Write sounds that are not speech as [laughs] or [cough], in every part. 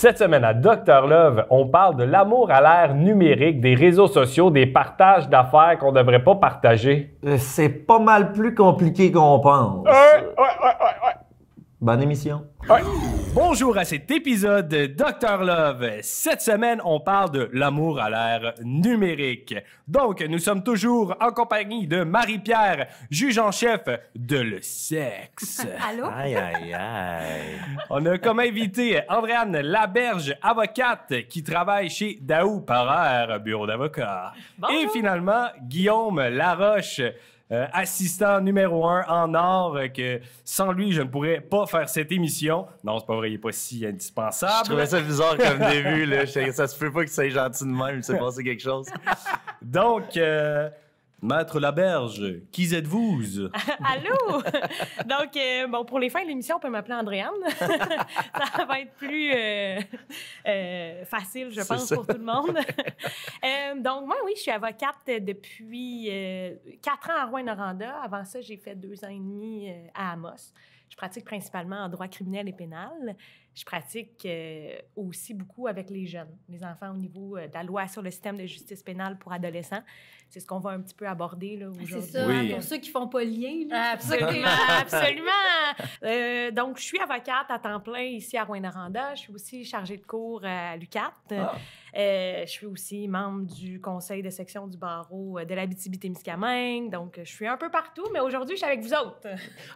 Cette semaine à Dr Love, on parle de l'amour à l'ère numérique, des réseaux sociaux, des partages d'affaires qu'on ne devrait pas partager. Euh, C'est pas mal plus compliqué qu'on pense. Ouais, ouais, ouais. Bonne émission. Ouais. Bonjour à cet épisode de Dr Love. Cette semaine, on parle de l'amour à l'ère numérique. Donc, nous sommes toujours en compagnie de Marie-Pierre, juge en chef de le sexe. [laughs] Allô? Aïe, aïe, aïe. On a comme invité Andréane Laberge, avocate qui travaille chez Daou Parère, bureau d'avocat. Et finalement, Guillaume Laroche, euh, assistant numéro un en or, euh, que sans lui, je ne pourrais pas faire cette émission. Non, c'est pas vrai, il n'est pas si Je indispensable. trouvais ça bizarre comme début. Là. Ça se peut pas que ça soit gentil de même. Il s'est passé quelque chose. [laughs] Donc, euh, Maître Laberge, qui êtes-vous? [laughs] Allô? Donc, euh, bon, pour les fins de l'émission, on peut m'appeler Andréane. [laughs] ça va être plus euh, euh, facile, je pense, pour tout le monde. [laughs] Donc, moi, oui, je suis avocate depuis quatre ans à Rouen-Noranda. Avant ça, j'ai fait deux ans et demi à Amos. Je pratique principalement en droit criminel et pénal. Je pratique euh, aussi beaucoup avec les jeunes, les enfants au niveau euh, de la loi sur le système de justice pénale pour adolescents. C'est ce qu'on va un petit peu aborder là, C'est aujourd'hui. ça, Oui. pour ceux qui font pas le lien. là. Absolument, [laughs] absolument. [laughs] Euh, donc, je suis avocate à temps plein ici à Rouen-Noranda. Je suis aussi chargée de cours à l'UCAT. Ah. Euh, je suis aussi membre du conseil de section du barreau de l'Abitibi-Témiscamingue. Donc, je suis un peu partout, mais aujourd'hui, je suis avec vous autres.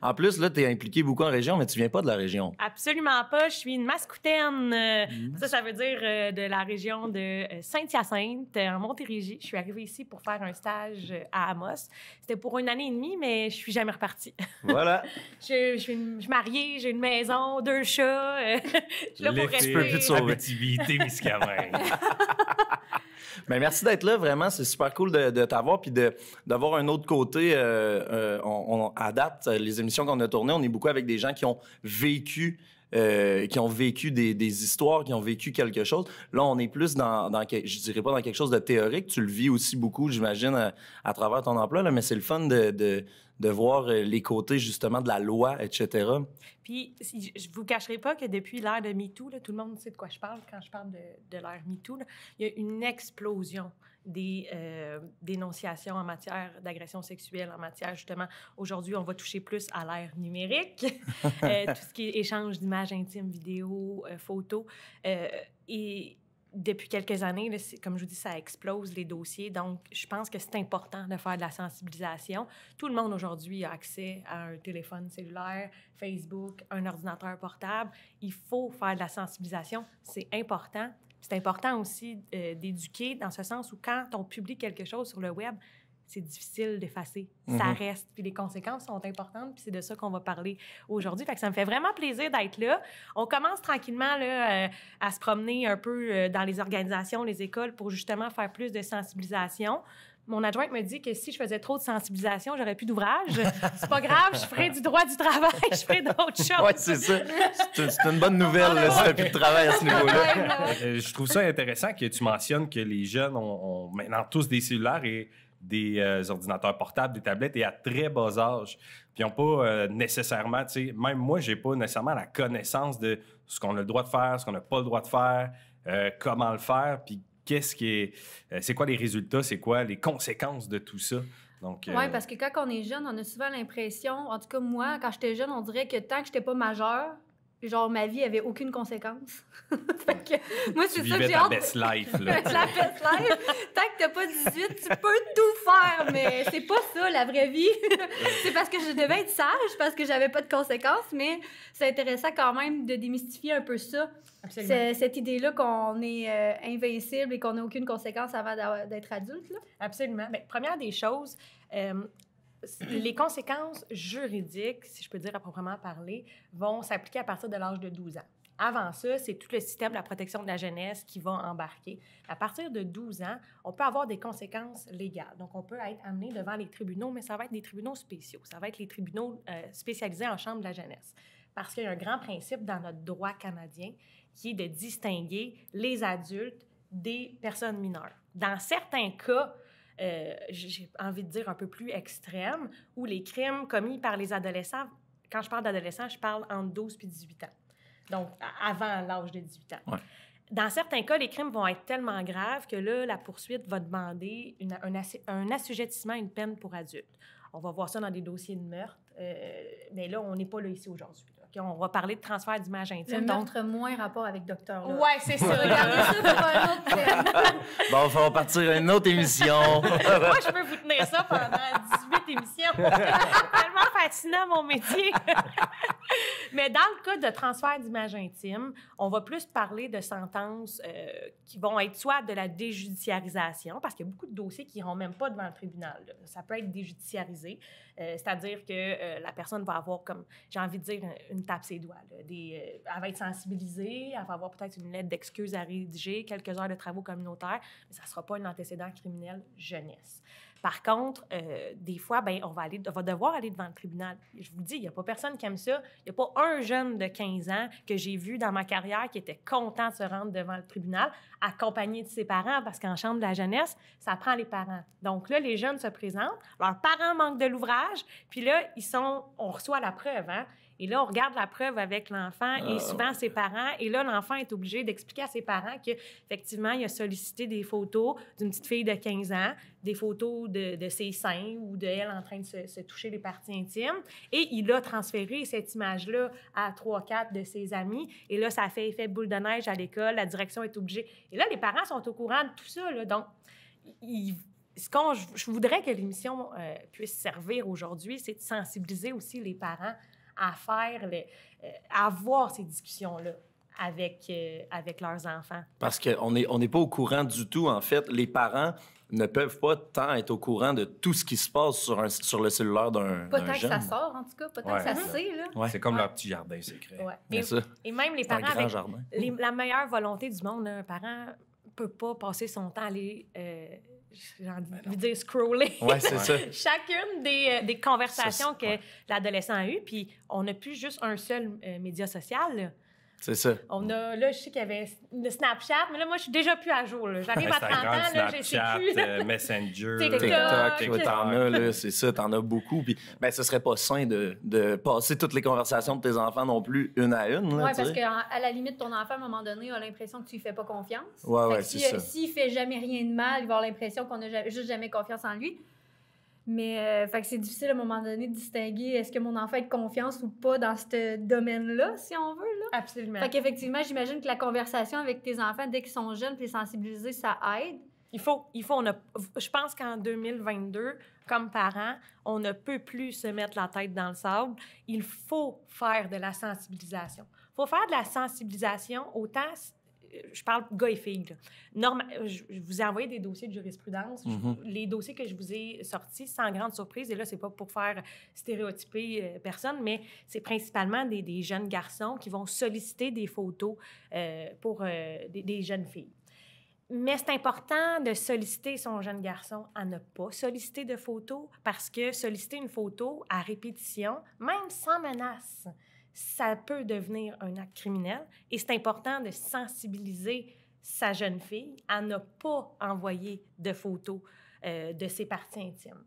En plus, là, t'es impliqué beaucoup en région, mais tu viens pas de la région. Absolument pas. Je suis une mascoutaine. Euh, Ça, ça veut dire euh, de la région de euh, Saint-Hyacinthe, euh, en Montérégie. Je suis arrivée ici pour faire un stage euh, à Amos. C'était pour une année et demie, mais je suis jamais repartie. [laughs] Voilà. Je, je, je suis mariée, j'ai une maison, deux chats. euh, je suis [laughs] là pour Tu peux plus te rester. sauver. Abitibi-Témiscamingue. [laughs] Ben, merci d'être là, vraiment. C'est super cool de, de t'avoir puis de, d'avoir un autre côté. euh, euh, on, on- euh, les émissions qu'on a tournées, on est beaucoup avec des gens qui ont vécu. Euh, qui ont vécu des, histoires, qui ont vécu quelque chose. Là, on est plus dans, je dirais pas dans quelque chose de théorique. Tu le vis aussi beaucoup, j'imagine, à, travers ton emploi, mais c'est le fun de, de, voir euh, les côtés, justement, de la loi, etc. Puis, si- je vous cacherai pas que depuis l'ère de MeToo, là, tout le monde sait de quoi je parle quand je parle de, de l'ère MeToo, il y a une explosion des euh, dénonciations en matière d'agression sexuelle, en matière justement, aujourd'hui, on va toucher plus à l'ère numérique, [laughs] Euh, tout ce qui est échange d'images intimes, vidéos, euh, photos. Et depuis quelques années, comme je vous dis, ça explose les dossiers. Donc, je pense que c'est important de faire de la sensibilisation. Tout le monde aujourd'hui a accès à un téléphone cellulaire, Facebook, un ordinateur portable. Il faut faire de la sensibilisation. C'est important. C'est important aussi euh, d'éduquer dans ce sens où quand on publie quelque chose sur le web, c'est difficile d'effacer. Ça Mhm. reste. Puis les conséquences sont importantes. Puis c'est de ça qu'on va parler aujourd'hui. Fait que ça me fait vraiment plaisir d'être là. On commence tranquillement là, euh, à se promener un peu euh, dans les organisations, les écoles pour justement faire plus de sensibilisation. Mon adjointe me dit que si je faisais trop de sensibilisation, j'aurais plus d'ouvrage. C'est pas grave, je ferais du droit du travail, je ferais d'autres [laughs] choses. Ouais, c'est ça. C'est une bonne nouvelle, là, si t'as plus de travail à ce niveau-là. [laughs] Euh, je trouve ça intéressant que tu mentionnes que les jeunes ont, ont maintenant tous des cellulaires et des euh, ordinateurs portables, des tablettes et à très bas âge. Puis ils n'ont pas euh, nécessairement, tu sais, même moi, j'ai pas nécessairement la connaissance de ce qu'on a le droit de faire, ce qu'on n'a pas le droit de faire, euh, comment le faire, puis qu'est-ce qui est, euh, c'est quoi les résultats, c'est quoi les conséquences de tout ça? Donc, Oui, euh, parce que quand on est jeune, on a souvent l'impression, en tout cas moi, quand j'étais jeune, on dirait que tant que j'étais pas majeure, genre ma vie avait aucune conséquence. [laughs] fait que moi, c'est ça que j'ai hâte. best life. [laughs] Là, la best life. Tant que t'as pas 18, tu peux tout faire, mais c'est pas ça la vraie vie. [laughs] c'est parce que je devais être sage, parce que j'avais pas de conséquences, mais c'est intéressant quand même de démystifier un peu ça. Absolument. Cette idée-là qu'on est euh, invincible et qu'on n'a aucune conséquence avant d'être adulte. Là. Absolument. Bien, première des choses, euh, les conséquences juridiques, si je peux dire à proprement parler, vont s'appliquer à partir de l'âge de 12 ans. Avant ça, c'est tout le système de la protection de la jeunesse qui va embarquer. À partir de 12 ans, on peut avoir des conséquences légales. Donc, on peut être amené devant les tribunaux, mais ça va être des tribunaux spéciaux. Ça va être les tribunaux euh, spécialisés en chambre de la jeunesse. Parce qu'il y a un grand principe dans notre droit canadien qui est de distinguer les adultes des personnes mineures. Dans certains cas, euh, j'ai envie de dire un peu plus extrêmes, où les crimes commis par les adolescents, quand je parle d'adolescents, je parle entre 12 et 18 ans donc avant l'âge de 18 ans. Dans certains cas, les crimes vont être tellement graves que là, la poursuite va demander un, un, assujettissement à une peine pour adulte. On va voir ça dans des dossiers de meurtre, euh, mais là, on n'est pas là ici aujourd'hui on va parler de transfert d'image intime. Le montre moins rapport avec Docteur Oui, c'est ça. Regardez ça pour un autre [laughs] thème. bon, on va partir à une autre émission. [laughs] Moi, je peux vous tenir ça pendant 18 émissions. tellement fascinant, mon métier. [laughs] Mais dans le cas de transfert d'image intime, on va plus parler de sentences euh, qui vont être soit de la déjudiciarisation, parce qu'il y a beaucoup de dossiers qui n'iront même pas devant le tribunal. Ça peut être déjudiciarisé, euh, c'est-à-dire que euh, la personne va avoir, comme j'ai envie de dire, une tape ses doigts. Elle va être sensibilisée, elle va avoir peut-être une lettre d'excuse à rédiger, quelques heures de travaux communautaires, mais ça ne sera pas un antécédent criminel jeunesse. Par contre, euh, des fois, ben, on, va aller, on va devoir aller devant le tribunal. Je vous dis, il n'y a pas personne qui aime ça. Il n'y a pas un jeune de 15 ans que j'ai vu dans ma carrière qui était content de se rendre devant le tribunal, accompagné de ses parents, parce qu'en chambre de la jeunesse, ça prend les parents. Donc là, les jeunes se présentent, leurs parents manquent de l'ouvrage, puis là, ils sont, on reçoit la preuve. Hein? Et là, on regarde la preuve avec l'enfant et ah, souvent ses parents. Et là, l'enfant est obligé d'expliquer à ses parents qu'effectivement, il a sollicité des photos d'une petite fille de 15 ans, des photos de, ses seins ou d'elle en train de se, toucher les parties intimes. Et il a transféré cette image-là à trois, quatre de ses amis. Et là, ça fait effet boule de neige à l'école. La direction est obligée. Et là, les parents sont au courant de tout ça. Là. Donc, ce qu'on, je voudrais que l'émission euh, puisse servir aujourd'hui, c'est de sensibiliser aussi les parents à faire, les, euh, à avoir ces discussions-là avec, euh, avec leurs enfants. Parce qu'on n'est on n'est pas au courant du tout, en fait. Les parents ne peuvent pas tant être au courant de tout ce qui se passe sur, un, sur le cellulaire d'un Pas tant que ça sort, en tout cas. Pas tant que ça se sait, là. C'est comme leur petit jardin secret. Et, et, même les parents, avec la meilleure volonté du monde, un parent peut pas passer son temps à aller... Euh, j'ai envie ben de dire scroller. Ouais, c'est ça. Chacune des, euh, des conversations que l'adolescent a eues, puis on n'a plus juste un seul euh, média social. C'est ça. On a, là, je sais qu'il y avait le Snapchat, mais là, moi, je suis déjà plus à jour. J'arrive à 30 ans, là, plus. Euh, Messenger, TikTok, TikTok t'en as, là, c'est ça, t'en as beaucoup. Puis, ben, ce serait pas sain de, de, passer toutes les conversations de tes enfants non plus une à une. Oui, parce qu'à la limite, ton enfant, à un moment donné, a l'impression que tu lui fais pas confiance. Ouais, ouais, c'est ça. S'il fait jamais rien de mal, il va avoir l'impression qu'on a juste jamais confiance en lui. Mais euh, fait que c'est difficile à un moment donné de distinguer est-ce que mon enfant a confiance ou pas dans ce domaine-là, si on veut. Là. Absolument. Fait qu'effectivement, j'imagine que la conversation avec tes enfants, dès qu'ils sont jeunes, puis sensibiliser, ça aide. Il faut, il faut, on a, je pense qu'en 2022, comme parents, on ne peut plus se mettre la tête dans le sable. Il faut faire de la sensibilisation. Il faut faire de la sensibilisation autant je parle gars et filles. je, vous ai envoyé des dossiers de jurisprudence. Mm-hmm. les dossiers que je vous ai sortis, sans grande surprise, et là, c'est pas pour faire stéréotyper euh, personne, mais c'est principalement des, jeunes garçons qui vont solliciter des photos euh, pour euh, des, jeunes filles. Mais c'est important de solliciter son jeune garçon à ne pas solliciter de photos parce que solliciter une photo à répétition, même sans menace, ça peut devenir un acte criminel et c'est important de sensibiliser sa jeune fille à ne pas envoyer de photos euh, de ses parties intimes.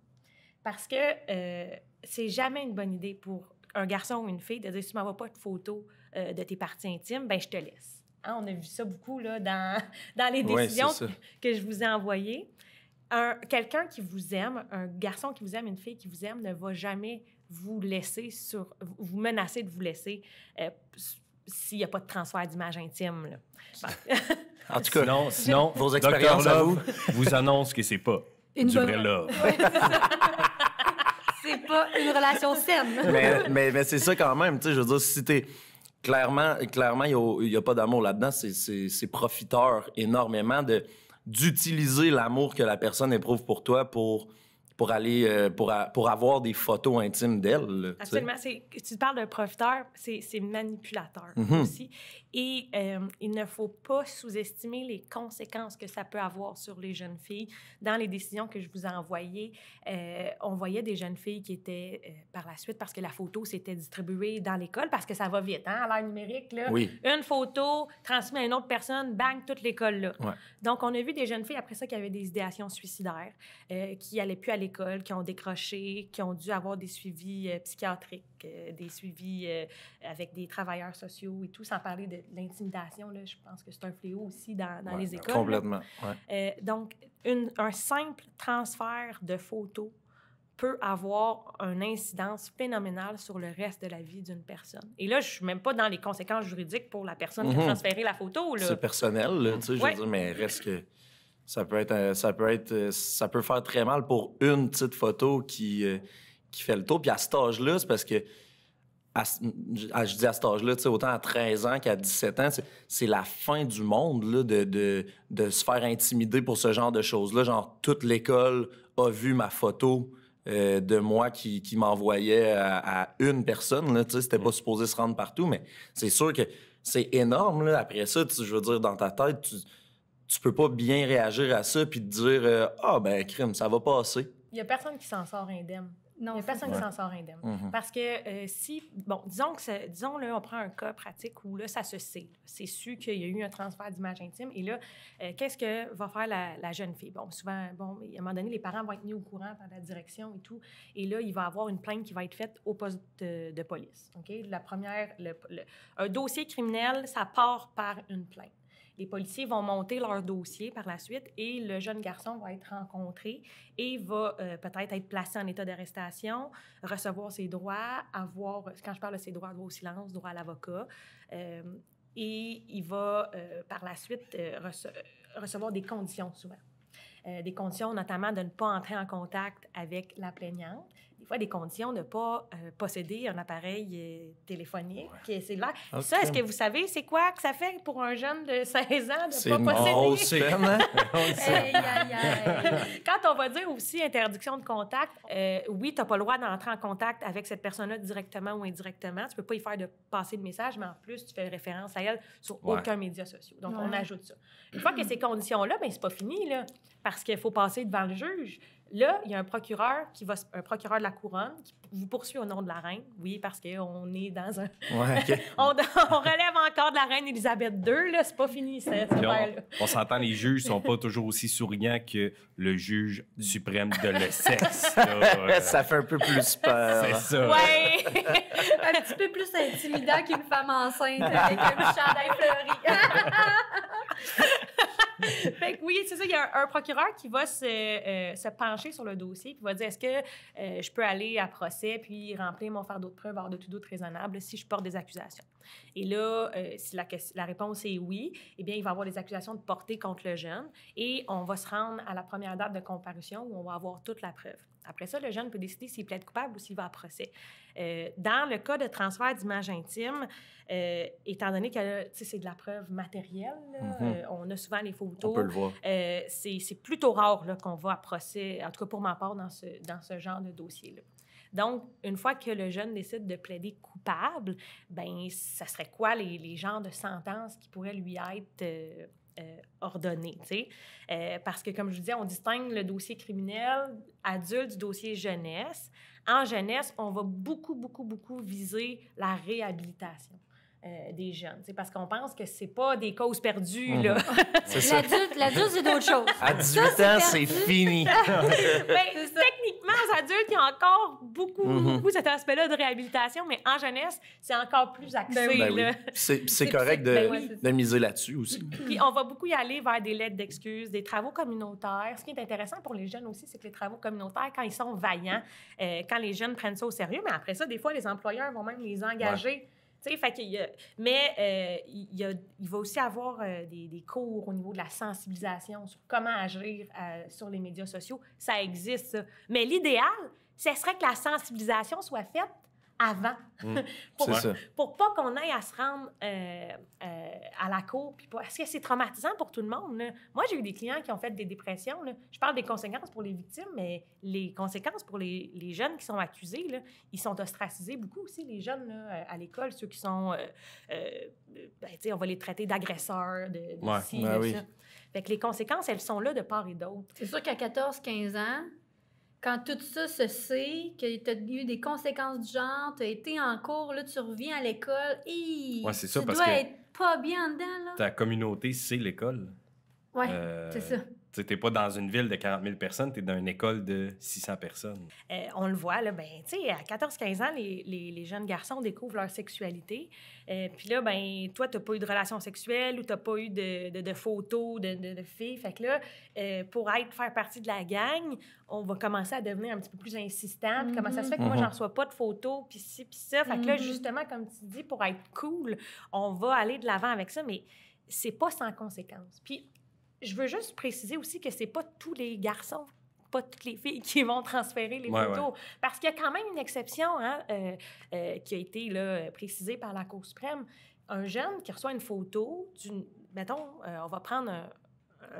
Parce que euh, c'est jamais une bonne idée pour un garçon ou une fille de dire si tu m'envoies pas de photos euh, de tes parties intimes, ben je te laisse. Hein, on a vu ça beaucoup là, dans, [laughs] dans les décisions que, je vous ai envoyées. Quelqu'un qui vous aime, un garçon qui vous aime, une fille qui vous aime, ne va jamais vous laisser sur, vous menacer de vous laisser euh, s'il n'y a pas de transfert d'image intime. Là. [laughs] en tout cas, sinon, [laughs] vos expériences à vous vous annonce que c'est pas une du vrai love. [laughs] c'est pas une relation saine. mais, mais, mais c'est ça quand même, tu sais, je veux dire, si t'es clairement, clairement, il n'y a, a, pas d'amour là-dedans. C'est profiteur énormément de d'utiliser l'amour que la personne éprouve pour toi pour pour aller euh, pour, a- pour avoir des photos intimes d'elle. Absolument. Tu parles d'un profiteur, c'est manipulateur Mhm. aussi. Et euh, il ne faut pas sous-estimer les conséquences que ça peut avoir sur les jeunes filles. Dans les décisions que je vous ai envoyées, euh, on voyait des jeunes filles qui étaient par la suite, parce que la photo s'était distribuée dans l'école, parce que ça va vite, hein, à l'ère numérique. Là. Oui. Une photo transmise à une autre personne, bang, toute l'école là. Ouais. Donc, on a vu des jeunes filles après ça qui avaient des idéations suicidaires, qui n'allaient plus à l'école, qui ont décroché, qui ont dû avoir des suivis euh, psychiatriques, euh, des suivis euh, avec des travailleurs sociaux et tout, sans parler de l'intimidation. Je pense que c'est un fléau aussi dans, dans Ouais, les ben, écoles. Complètement. ouais. Donc, une- un simple transfert de photos peut avoir une incidence phénoménale sur le reste de la vie d'une personne. Et là, je suis même pas dans les conséquences juridiques pour la personne qui a Mhm. transféré la photo. C'est personnel, là, tu sais, je veux dire, mais reste que ça peut être, un- ça peut être, euh, ça peut faire très mal pour une petite photo qui, euh, qui fait le tour. Puis à cet âge-là, c'est parce que, à je dis à cet âge-là, autant à 13 ans qu'à 17 ans, c'est- c'est la fin du monde, là, de, de, de se faire intimider pour ce genre de choses-là. Genre, toute l'école a vu ma photo. euh, de moi qui, qui m'envoyait à, à une personne. Là, tu sais, c'était pas supposé se rendre partout, mais c'est sûr que c'est énorme. Là. Après ça, tu- je veux dire, dans ta tête, tu, tu peux pas bien réagir à ça puis te dire euh, Ah, ben, crime, ça va passer. Il y a personne qui s'en sort indemne. Il Non, n'y a personne qui s'en sort indemne. Mhm. Parce que euh, si, bon, disons que, ça- disons là, on prend un cas pratique où là, ça se sait. C'est su qu'il y a eu un transfert d'image intime. Et là, euh, qu'est-ce que va faire la, la jeune fille? Bon, souvent, bon, à un moment donné, les parents vont être mis au courant par la direction et tout. Et là, il va y avoir une plainte qui va être faite au poste de, de police. OK? La première, le- le- un dossier criminel, ça part par une plainte. Les policiers vont monter leur dossier par la suite et le jeune garçon va être rencontré et va euh, peut-être être placé en état d'arrestation, recevoir ses droits, avoir, quand je parle de ses droits, droit au silence, droit à l'avocat, euh, et il va euh, par la suite rece- recevoir des conditions souvent. Des conditions notamment de ne pas entrer en contact avec la plaignante. Des fois, des conditions de ne pas euh, posséder un appareil euh, téléphonique, et cellulaire. Ok. Ça, est-ce que vous savez, c'est quoi que ça fait pour un jeune de [laughs] 16 ans de C'est ne pas posséder? hein? [laughs] Aïe, aïe, aïe. Quand on va dire aussi interdiction de contact, euh, oui, tu n'as pas le droit d'entrer en contact avec cette personne-là directement ou indirectement. Tu peux pas y faire de passer de message, mais en plus, tu fais référence à elle sur Ouais. aucun média social. Donc, on Ouais. ajoute ça. Une fois que ces conditions-là, ben c'est pas fini, là, parce qu'il faut passer devant le juge. Là, il y a un procureur qui va, un procureur de la couronne qui vous poursuit au nom de la reine. Oui, parce qu'on est dans un, Ouais, [laughs] on, on relève encore de la reine Élisabeth II. Là, c'est pas fini, cette affaire-là. on on s'entend, les juges sont pas toujours aussi souriants que le juge suprême de le sexe. là. Euh, [laughs] ça fait un peu plus peur. C'est ça. Ouais. [laughs] Un petit peu plus intimidant qu'une femme enceinte avec un chandail fleuri. [laughs] oui, c'est ça. Il y a un, procureur qui va se, euh, se pencher sur le dossier puis va dire est-ce que euh, je peux aller à procès puis remplir mon fardeau de preuve hors de tout doute raisonnable si je porte des accusations? Et là, euh, si la, la réponse est oui, eh bien, il va avoir des accusations de portée contre le jeune et on va se rendre à la première date de comparution où on va avoir toute la preuve. Après ça, le jeune peut décider s'il plaide coupable ou s'il va à procès. Euh, dans le cas de transfert d'image intime, euh, étant donné que c'est de la preuve matérielle, là, Mhm. euh, on a souvent les photos. On peut le voir. C'est plutôt rare qu'on va à procès, en tout cas pour ma part, dans ce, dans ce genre de dossier-là. Donc, une fois que le jeune décide de plaider coupable, ben, ça serait quoi les, les genres de sentences qui pourraient lui être euh, sais? Euh, parce que, comme je vous disais, on distingue le dossier criminel adulte du dossier jeunesse. En jeunesse, on va beaucoup, beaucoup, beaucoup viser la réhabilitation. Euh, des jeunes, parce qu'on pense que c'est pas des causes perdues, Mhm. là. [laughs] C'est ça. L'adulte, l'adulte, c'est d'autres choses. À 18 Ça, ans, c'est fini. [laughs] Ben, techniquement, aux adultes, il y a encore beaucoup, Mhm. beaucoup cet aspect-là de réhabilitation, mais en jeunesse, c'est encore plus axé. Ben oui. Ben oui. C'est correct de, ben miser là-dessus aussi. Puis on va beaucoup y aller vers des lettres d'excuses, des travaux communautaires. Ce qui est intéressant pour les jeunes aussi, c'est que les travaux communautaires, quand ils sont vaillants, euh, quand les jeunes prennent ça au sérieux, mais après ça, des fois, les employeurs vont même les engager. Fait a- mais euh, il, a- il va aussi avoir euh, des, des cours au niveau de la sensibilisation sur comment agir euh, sur les médias sociaux. Ça existe, ça. Mais l'idéal, ce serait que la sensibilisation soit faite avant. Mm. [laughs] pour, C'est ça. pour pas qu'on aille à se rendre à la cour. Puis pas- Parce que c'est traumatisant pour tout le monde. là? Moi, j'ai eu des clients qui ont fait des dépressions. là. Je parle des conséquences pour les victimes, mais les conséquences pour les, les jeunes qui sont accusés, là, ils sont ostracisés beaucoup aussi, les jeunes là, euh, à l'école, ceux qui sont. euh, euh, ben, on va les traiter d'agresseurs, de, de Ouais. ci, Ben de oui. ça. Fait que les conséquences, elles sont là de part et d'autre. C'est sûr qu'à 14-15 ans, quand tout ça se sait, que tu as eu des conséquences du genre, tu as été en cours, là, tu reviens à l'école, et Ouais, c'est ça, tu parce dois que- être pas bien dedans, là. Ta communauté, c'est l'école. Ouais, Euh, c'est ça. Tu n'es pas dans une ville de 40 000 personnes, tu es dans une école de 600 personnes. Euh, on le voit, là, ben, tu sais, à 14-15 ans, les, les- les jeunes garçons découvrent leur sexualité. Euh, Puis là, ben, toi, tu n'as pas eu de relation sexuelle ou tu n'as pas eu de, de- de photos de, de- de filles. Fait que là, euh, pour être, faire partie de la gang, on va commencer à devenir un petit peu plus insistant. Puis comment ça se fait que moi, Mhm. j'en reçois pas de photos, puis ci, puis ça. Fait que là, Mhm. justement, comme tu dis, pour être cool, on va aller de l'avant avec ça, mais c'est pas sans conséquence. Puis je veux juste préciser aussi que c'est pas tous les garçons pas toutes les filles qui vont transférer les Ouais, photos. Parce qu'il y a quand même une exception hein, euh, euh, qui a été là, précisée par la Cour suprême. Un jeune qui reçoit une photo d'une... Mettons, euh, on va prendre un,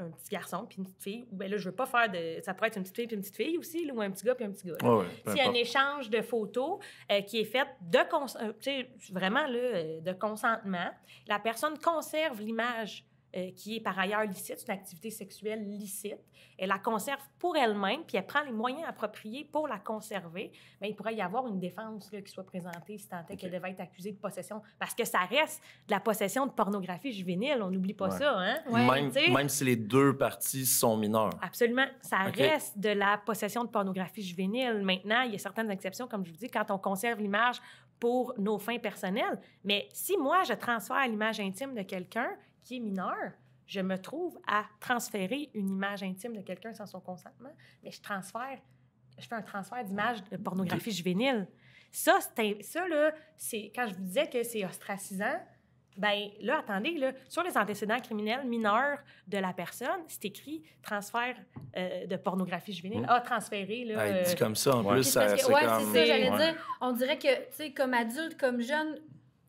un petit garçon puis une petite fille. Ben là, je veux pas faire de... Ça pourrait être une petite fille puis une petite fille aussi, là, ou un petit gars puis un petit gars. Ouais, S'il y a un échange de photos euh, qui est fait de cons- euh, vraiment là, euh, de consentement, la personne conserve l'image euh, qui est par ailleurs licite, c'est une activité sexuelle licite. Elle la conserve pour elle-même, puis elle prend les moyens appropriés pour la conserver. Mais il pourrait y avoir une défense là, qui soit présentée si tant est qu'elle devait être accusée de possession. Parce que ça reste de la possession de pornographie juvénile, on n'oublie pas Ouais. ça. Hein? même, même si les deux parties sont mineures. Absolument. Ça reste de la possession de pornographie juvénile. Maintenant, il y a certaines exceptions, comme je vous dis, quand on conserve l'image pour nos fins personnelles. Mais si moi, je transfère l'image intime de quelqu'un qui est mineur, je me trouve à transférer une image intime de quelqu'un sans son consentement, mais je transfère, je fais un transfert d'image de pornographie juvénile. Ça, ça là, c'est quand je vous disais que c'est ostracisant. Ben là, attendez, là, sur les antécédents criminels mineurs de la personne, c'est écrit transfert euh, de pornographie juvénile. Ah, transféré, là. Hey, euh, dit comme ça, en plus, c'est ouais, comme... c'est ça, j'allais Ouais. dire. On dirait que, tu sais, comme adulte, comme jeune,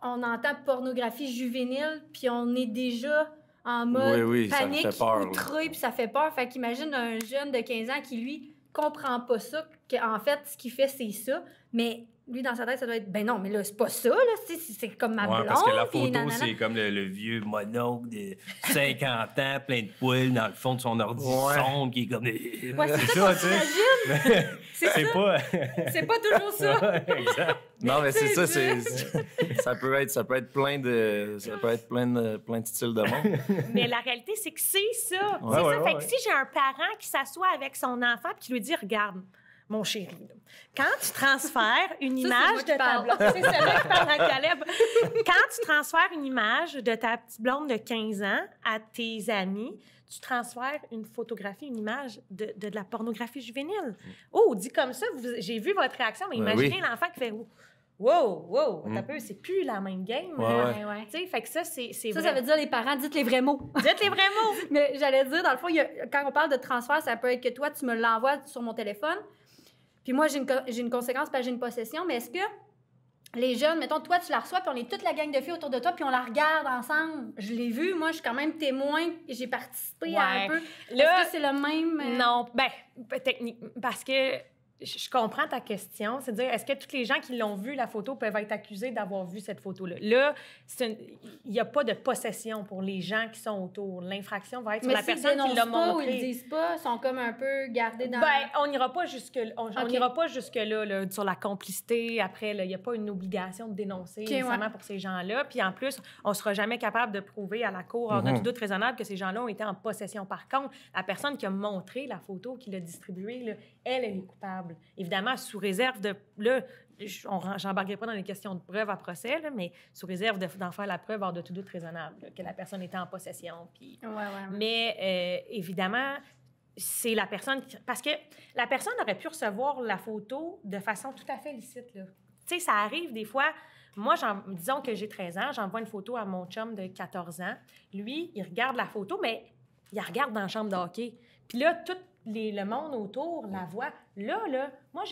on entend pornographie juvénile, puis on est déjà en mode Oui, oui, ça panique, fait peur, outré, puis ça fait peur. Fait qu'imagine un jeune de 15 ans qui, lui, comprend pas ça, qu'en fait, ce qu'il fait, c'est ça, mais lui, dans sa tête, ça doit être, ben non, mais là, c'est pas ça, là, c'est, c'est comme ma Ouais, blonde, parce que la photo, c'est comme le, le vieux mononcle de 50 ans, plein de poils dans le fond de son ordi Ouais. sombre, qui est comme... Ouais, c'est ça, ça, tu sais. [laughs] C'est pas... C'est pas toujours ça. [laughs] exact. Non, mais c'est ça, c'est... [laughs] ça peut être, ça peut être plein de... Ça peut être plein de, plein de styles de monde. [laughs] Mais la réalité, c'est que c'est ça. Ouais, c'est ouais, ça. ouais, fait que si j'ai un parent qui s'assoit avec son enfant et qui lui dit Regarde, mon chéri, quand tu transfères une image de ta blonde, c'est celle-là qui parle à Caleb. [laughs] Quand tu transfères une image de ta petite blonde de 15 ans à tes amis, tu transfères une photographie, une image de, de, de la pornographie juvénile. Oh, dit comme ça, j'ai vu votre réaction, mais Ben imaginez oui. l'enfant qui fait Wow, wow, Mm. peu, c'est plus la même game. Ouais, là. ouais. Ouais, ouais. Tu sais, fait que ça, c'est c'est Ça, vrai. ça veut dire les parents, dites les vrais mots. [laughs] Dites les vrais mots. [laughs] Mais j'allais dire, dans le fond, il y a- quand on parle de transfert, ça peut être que toi, tu me l'envoies sur mon téléphone. Puis moi, j'ai une, co- j'ai une conséquence, parce que j'ai une possession. Mais est-ce que les jeunes, mettons, toi, tu la reçois, puis on est toute la gang de filles autour de toi, puis on la regarde ensemble. Je l'ai vu, moi, je suis quand même témoin, j'ai participé à un peu. Là, Est-ce que c'est le même. euh, Non, ben, ben, technique, parce que je comprends ta question. C'est de dire, est-ce que tous les gens qui l'ont vu, la photo, peuvent être accusés d'avoir vu cette photo-là? Là, il n'y a pas de possession pour les gens qui sont autour. L'infraction va être sur Mais la personne qui l'a pas ou ils montré. disent pas, ils sont comme un peu gardés dans. Ben, on n'ira pas jusque on, on Ok. ira pas jusque là, là, sur la complicité. Après, il n'y a pas une obligation de dénoncer Ok, nécessairement ouais. pour ces gens-là. Puis en plus, on sera jamais capable de prouver à la cour, hors de Mhm. tout doute raisonnable, que ces gens-là ont été en possession. Par contre, la personne qui a montré la photo, qui l'a distribuée, là, elle, elle est coupable. Évidemment, sous réserve de là. J'embarquerai pas dans les questions de preuve à procès, là, mais sous réserve de- d'en faire la preuve hors de tout doute raisonnable, là, que la personne était en possession. Puis Ouais, ouais, ouais. mais euh, évidemment, c'est la personne qui... Parce que la personne aurait pu recevoir la photo de façon tout à fait licite. là. Tu sais, ça arrive des fois. Moi, disons que j'ai 13 ans, j'envoie une photo à mon chum de 14 ans. Lui, il regarde la photo, mais il la regarde dans la chambre de hockey. Puis là, tout les- le monde autour la voit. Là, là, moi,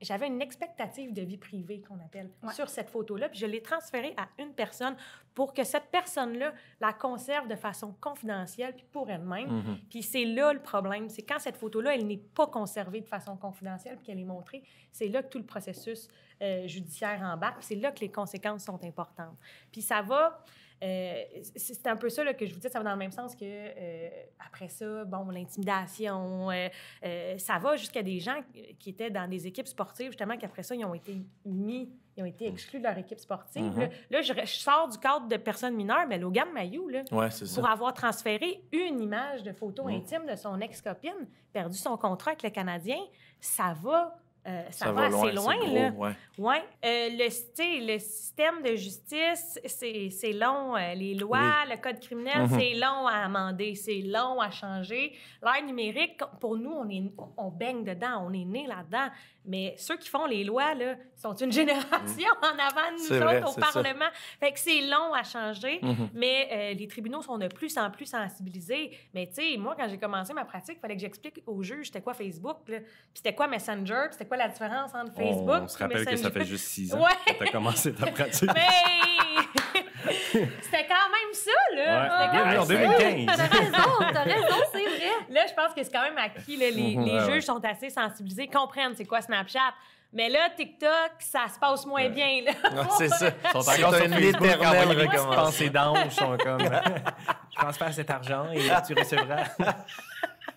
j'avais une expectative de vie privée qu'on appelle Ouais. sur cette photo-là, puis je l'ai transférée à une personne pour que cette personne-là la conserve de façon confidentielle puis pour elle-même. Mhm. Puis c'est là le problème, c'est quand cette photo-là, elle n'est pas conservée de façon confidentielle puis qu'elle est montrée, c'est là que tout le processus euh, judiciaire embarque, puis c'est là que les conséquences sont importantes. Puis ça va, euh, c'est un peu ça là, que je vous dis, ça va dans le même sens que euh, après ça, bon, l'intimidation, euh, ça va jusqu'à des gens qui étaient dans des équipes sportives, justement, qu'après ça, ils ont été mis, ils ont été exclus de leur équipe sportive. Là, Là, je, je sors du cadre de personnes mineures, mais Logan Mayou, là, Ouais, c'est ça. pour avoir transféré une image de photo Mm. intime de son ex-copine, perdu son contrat avec le Canadien, ça va, euh, ça, va, assez loin, gros, là. ouais. Oui. le, système de justice, c'est long. euh, les lois, le code criminel, Mhm. c'est long à amender, c'est long à changer. L'ère numérique, pour nous, on, est, on baigne dedans, on est né là-dedans. Mais ceux qui font les lois, là, sont une génération [laughs] en avant de nous vrai, autres au c'est ça. Parlement. Fait que c'est long à changer. Mhm. Mais euh, les tribunaux sont de plus en plus sensibilisés. Mais tu sais, moi, quand j'ai commencé ma pratique, il fallait que j'explique aux juges c'était quoi Facebook, puis c'était quoi Messenger, puis c'était quoi la différence entre Facebook On, on se rappelle que ça fait juste six ans Ouais. que tu as commencé ta [laughs] pratique. Mais [laughs] c'était quand même ça, là. Ouais. C'était quand même ça. 2015. T'as raison, t'as raison, c'est vrai. Là, je pense que c'est quand même acquis. là, les Mhm. les Ouais, juges sont assez sensibilisés, comprennent c'est quoi Snapchat. Mais là, TikTok, ça se passe moins Ouais. bien. Là. C'est ça. [laughs] Ils sont encore sur Facebook, éternel envoyer des recommencement. pensées d'ange, sont comme... [laughs] Je transfère cet argent et tu recevras.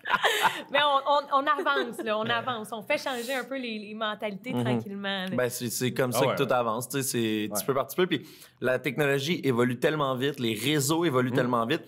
[laughs] Mais on, on- on avance, là, on avance. On fait changer un peu les, les mentalités Mhm. tranquillement. Ben, c'est comme ça Ah ouais. que tout avance. tu sais, C'est petit peu par petit peu. Puis la technologie évolue tellement vite, les réseaux évoluent Mhm. tellement vite.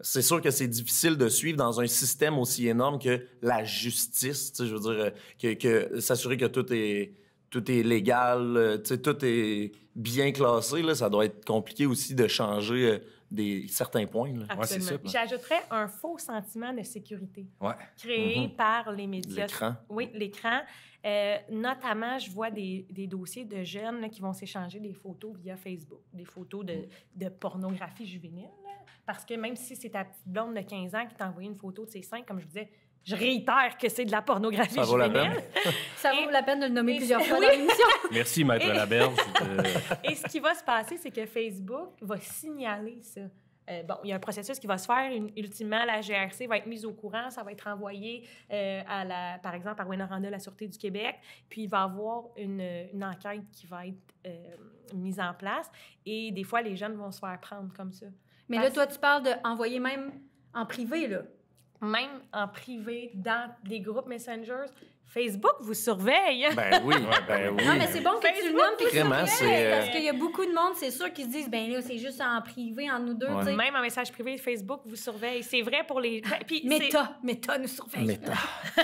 C'est sûr que c'est difficile de suivre dans un système aussi énorme que la justice. tu sais, Je veux dire, euh, que, que s'assurer que tout est, tout est légal, euh, tu sais, tout est bien classé. Là, ça doit être compliqué aussi de changer euh, des, certains points. là. Absolument. J'ajouterais un faux sentiment de sécurité Ouais. créé Mhm. par les médias. L'écran. Oui, l'écran. Euh, notamment, je vois des, des dossiers de jeunes là, qui vont s'échanger des photos via Facebook, des photos de, de pornographie juvénile. là. Parce que même si c'est ta petite blonde de 15 ans qui t'a envoyé une photo de ses seins, comme je vous disais, je réitère que c'est de la pornographie Ça vaut la juvénile. [laughs] Ça vaut la peine de le nommer Et- plusieurs [laughs] fois oui. dans l'émission. [laughs] Merci, Maître Et- Laberge. de- Et ce qui va se passer, c'est que Facebook va signaler ça. Euh, bon, il y a un processus qui va se faire. Une- ultimement, la GRC va être mise au courant. Ça va être envoyé, euh, à la, par exemple, à Rwanda, la Sûreté du Québec. Puis, il va y avoir une, une enquête qui va être euh, mise en place. Et des fois, les jeunes vont se faire prendre comme ça. Mais là, toi, tu parles d'envoyer même en privé, là. Même en privé, dans des groupes Messengers, Facebook vous surveille. Ben oui, [laughs] ben oui. Non, mais c'est bon que tu le nommes puis que tu Vraiment, le euh, Parce qu'il y a beaucoup de monde, c'est sûr, qui se disent, ben là, c'est juste en privé, entre nous deux, Ouais. Même en message privé, Facebook vous surveille. C'est vrai pour les. Ben, puis c'est- Méta, méta nous surveille. Méta. [laughs]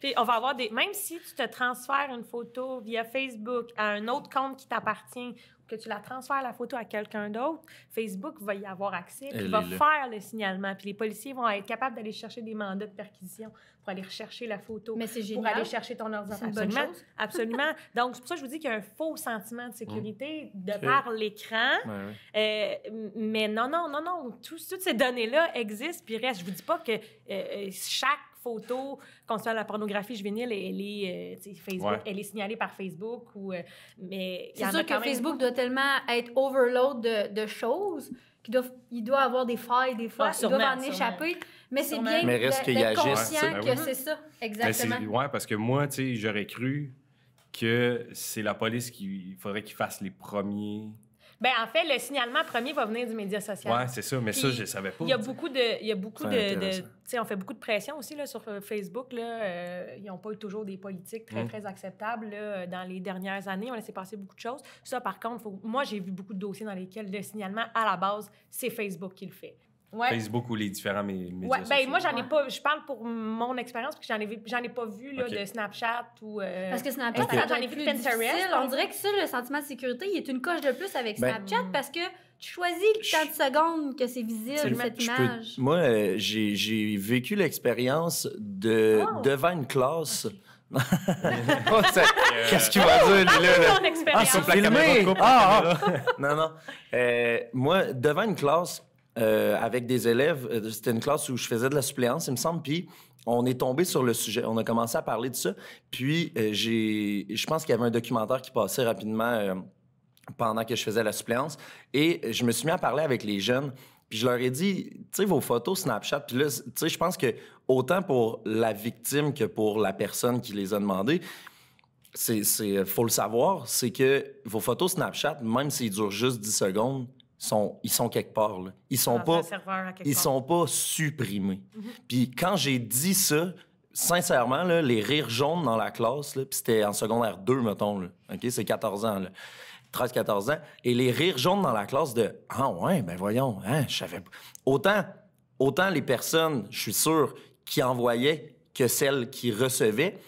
Puis on va avoir des. Même si tu te transfères une photo via Facebook à un autre compte qui t'appartient, que tu la transfères la photo à quelqu'un d'autre, Facebook va y avoir accès, puis va là. faire le signalement. Puis les policiers vont être capables d'aller chercher des mandats de perquisition pour aller rechercher la photo. Mais c'est pour aller chercher ton ordinateur. C'est une bonne Absolument. chose. [laughs] Absolument. Donc, c'est pour ça que je vous dis qu'il y a un faux sentiment de sécurité de par l'écran. Ouais, ouais. Euh, mais non, non, non, non. Tout- toutes ces données-là existent. Puis reste, je vous dis pas que euh, chaque photo concernant la pornographie juvénile, elle est, euh, Facebook, Ouais. elle est signalée par Facebook. Ou, euh, mais C'est sûr que quand même Facebook doit tellement être overload de, de choses qu'il doit, il doit avoir des failles des fois, Ah, il doit en sûrement. échapper. Mais c'est bien Mais reste d'être agisse, conscient tu que. Ben oui. c'est ça, Ben, exactement. c'est- ouais, parce que moi, tu sais, j'aurais cru que c'est la police qui il faudrait qu'ils fassent les premiers. Ben, en fait, le signalement premier va venir du média social. Ouais, c'est ça, mais ça, je ne savais pas. Il y a beaucoup de, il y a beaucoup de, tu sais, on fait beaucoup de pression aussi là sur euh, Facebook là. Euh, ils n'ont pas eu toujours des politiques très Mm. très acceptables là, dans les dernières années. On a laissé passer beaucoup de choses. Ça, par contre, faut- moi j'ai vu beaucoup de dossiers dans lesquels le signalement à la base c'est Facebook qui le fait. Ouais. Facebook ou les différents mé- médias Ouais, ben moi j'en ai pas, je parle pour mon expérience parce que j'en ai, vu- j'en ai pas vu là, de Snapchat ou. euh, Parce que Snapchat, Ok. ça J'en ai vu plus Pinterest, On dirait que ça, le sentiment de sécurité, il est une coche de plus avec Ben- Snapchat parce que tu choisis le temps de secondes que c'est visible, cette Je peux- image. moi, euh, j'ai vécu l'expérience de Oh! devant une classe. Ça- [laughs] Qu'est-ce qu'il va dire, lui, là? là? Ton expérience. Ah, c'est filmé! Ah, ah. [laughs] Non, non. Euh, moi, devant une classe, euh, avec des élèves. Euh, C'était une classe où je faisais de la suppléance, il me semble. Puis on est tombé sur le sujet. On a commencé à parler de ça. Puis euh, j'ai, je pense qu'il y avait un documentaire qui passait rapidement pendant que je faisais la suppléance. Et je me suis mis à parler avec les jeunes. Puis je leur ai dit, tu sais, vos photos Snapchat. Puis là, tu sais, je pense que autant pour la victime que pour la personne qui les a demandées, c'est, faut le savoir, c'est que vos photos Snapchat, même s'ils durent juste 10 secondes, sont, ils sont quelque part. Là. Ils sont Dans pas, ils part. sont pas supprimés. Puis quand j'ai dit ça, sincèrement, là, les rires jaunes dans la classe, puis c'était en secondaire 2, mettons, là, OK? C'est 14 ans, là. 13-14 ans. Et les rires jaunes dans la classe de « Ah ouais, ben voyons, hein, je savais pas. » Autant, autant les personnes, je suis sûr, qui envoyaient que celles qui recevaient,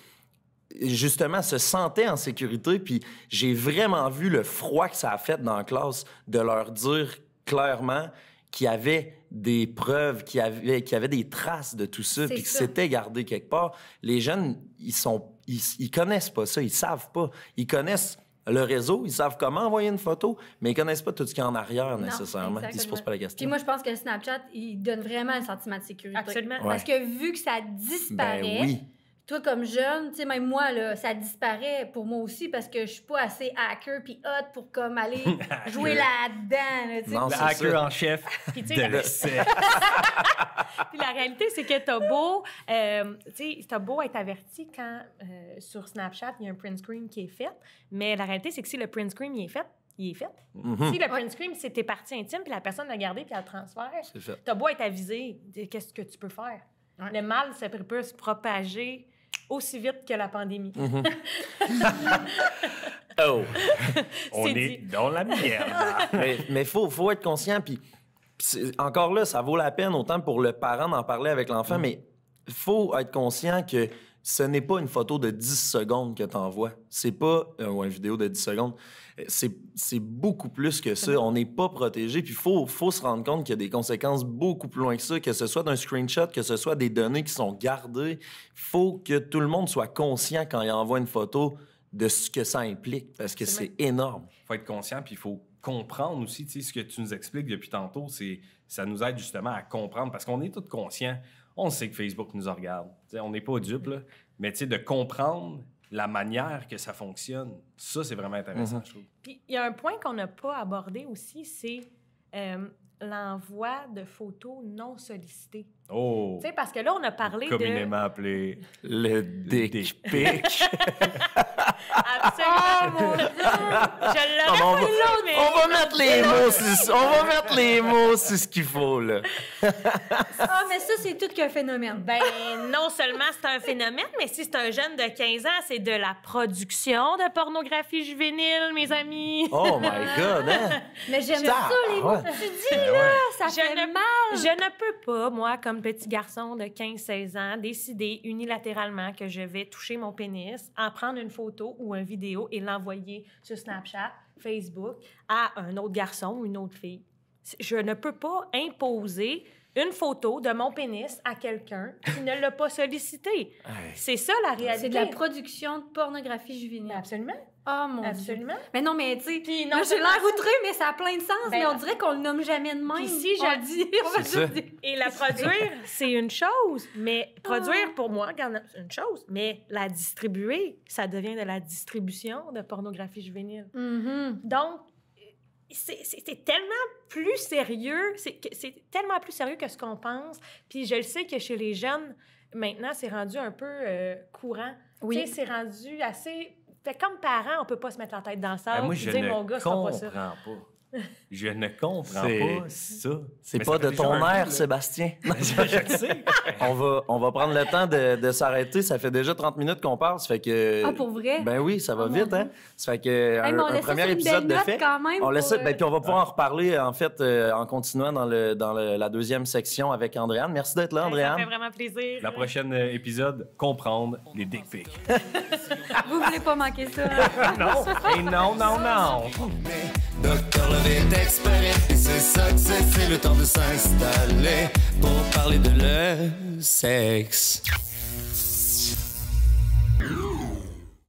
justement, se sentaient en sécurité. Puis j'ai vraiment vu le froid que ça a fait dans la classe de leur dire clairement qu'il y avait des preuves, qu'il y avait, qu'il y avait des traces de tout ça, puis que c'était gardé quelque part. Les jeunes, ils sont, ils, ils connaissent pas ça, ils savent pas. Ils connaissent le réseau, ils savent comment envoyer une photo, mais ils connaissent pas tout ce qu'il y a en arrière Non, nécessairement. Ils se exactement. posent pas la question. Puis moi, je pense que le Snapchat, il donne vraiment un sentiment de sécurité. Absolument. Parce que vu que ça disparaît, ben oui. Toi, comme jeune, tu sais, même moi, là, ça disparaît pour moi aussi parce que je suis pas assez hacker puis hot pour comme aller [laughs] jouer là-dedans. là. Non, Le hacker ça. en chef Puis, de sais, [laughs] l'essai. Puis la réalité, c'est que t'as beau, euh, tu sais, t'as beau être averti quand euh, sur Snapchat, il y a un print screen qui est fait, mais la réalité, c'est que si le print screen il est fait, il est fait. Mhm. Si le print screen, c'est tes parties intimes, puis la personne l'a gardé, puis elle le transfère, t'as beau être avisé, qu'est-ce que tu peux faire? Le mal, ça peut se propager aussi vite que la pandémie. [laughs] [laughs] Oh! On est dit. dans la merde. [laughs] mais mais faut, faut être conscient. Puis, encore là, ça vaut la peine autant pour le parent d'en parler avec l'enfant, mais faut être conscient que ce n'est pas une photo de 10 secondes que tu envoies. C'est pas euh, ou une vidéo de 10 secondes. Euh, C'est, c'est beaucoup plus que ça. On n'est pas protégé. Puis il faut, faut se rendre compte qu'il y a des conséquences beaucoup plus loin que ça, que ce soit d'un screenshot, que ce soit des données qui sont gardées. faut que tout le monde soit conscient quand il envoie une photo de ce que ça implique, parce que c'est énorme. faut être conscient, puis il faut comprendre aussi, tu sais, ce que tu nous expliques depuis tantôt, c'est ça nous aide justement à comprendre, parce qu'on est tous conscients. On sait que Facebook nous en regarde. On n'est pas dupes, là. Mais tu sais, de comprendre la manière que ça fonctionne, ça, c'est vraiment intéressant, je trouve. Puis il y a un point qu'on n'a pas abordé aussi, c'est euh, l'envoi de photos non sollicitées. Oh! Tu sais, parce que là, on a parlé de... Communément appelé. Le dick dick pic. [laughs] Absolument. mon Dieu! Je l'aurais on, pas va, mais... on va mettre les mots sur, on va mettre les mots sur ce qu'il faut, là. Ah, mais ça, c'est tout qu'un phénomène. Ben, non seulement c'est un phénomène, mais si c'est un jeune de 15 ans, c'est de la production de pornographie juvénile, mes amis. Oh my God, hein? [laughs] Mais j'aime ça, les mots ouais. que tu dis, là. Ça Je fait ne- mal. Je ne peux pas, moi, comme petit garçon de 15-16 ans, décider unilatéralement que je vais toucher mon pénis, en prendre une photo ou une vidéo et l'envoyer sur Snapchat, Facebook, à un autre garçon ou une autre fille. Je ne peux pas imposer une photo de mon pénis à quelqu'un qui ne l'a pas sollicité. C'est ça la réalité. C'est de la production de pornographie juvénile. Absolument. Oh mon dieu. Absolument. Mais non, mais tu sais, j'ai l'air outré, mais ça a plein de sens. Ben, mais on dirait qu'on le nomme jamais de même. Puis si le dit, on va C'est ça. juste dire. Et la produire, c'est une chose, mais produire pour moi, regarde, c'est une chose, mais la distribuer, ça devient de la distribution de pornographie juvénile. Mhm. Donc, c'est tellement plus sérieux, c'est tellement plus sérieux que ce qu'on pense. Puis je le sais que chez les jeunes, maintenant, c'est rendu un peu euh, courant. Oui. Tu sais, c'est rendu assez... Fait comme parents, on peut pas se mettre la tête dans le sable Ben, moi, et je dire, ne mon gars, c'est comprends pas ça. pas. Je ne comprends pas ça. C'est pas ça de ton air. Sébastien. [laughs] je, sais. [laughs] on, va, on va prendre le temps de, de s'arrêter. Ça fait déjà 30 minutes qu'on parle. Ça fait que. Ah, pour vrai? Ben oui, ça va Oh, vite, hein? Ça fait que. Hey, un, on un laisse ça premier épisode de fait. quand même. On laisse pour, ça, ben, euh, puis on va pouvoir en reparler, en fait, euh, en continuant dans, le, dans le- la deuxième section avec Andréane. Merci d'être là, Ça Andréane. fait vraiment plaisir. La prochaine euh, épisode, comprendre les dick pics. Vous voulez pas manquer ça? [laughs] non, et non, non, non. Et c'est ça que c'est, c'est le temps de s'installer Pour parler de le sexe.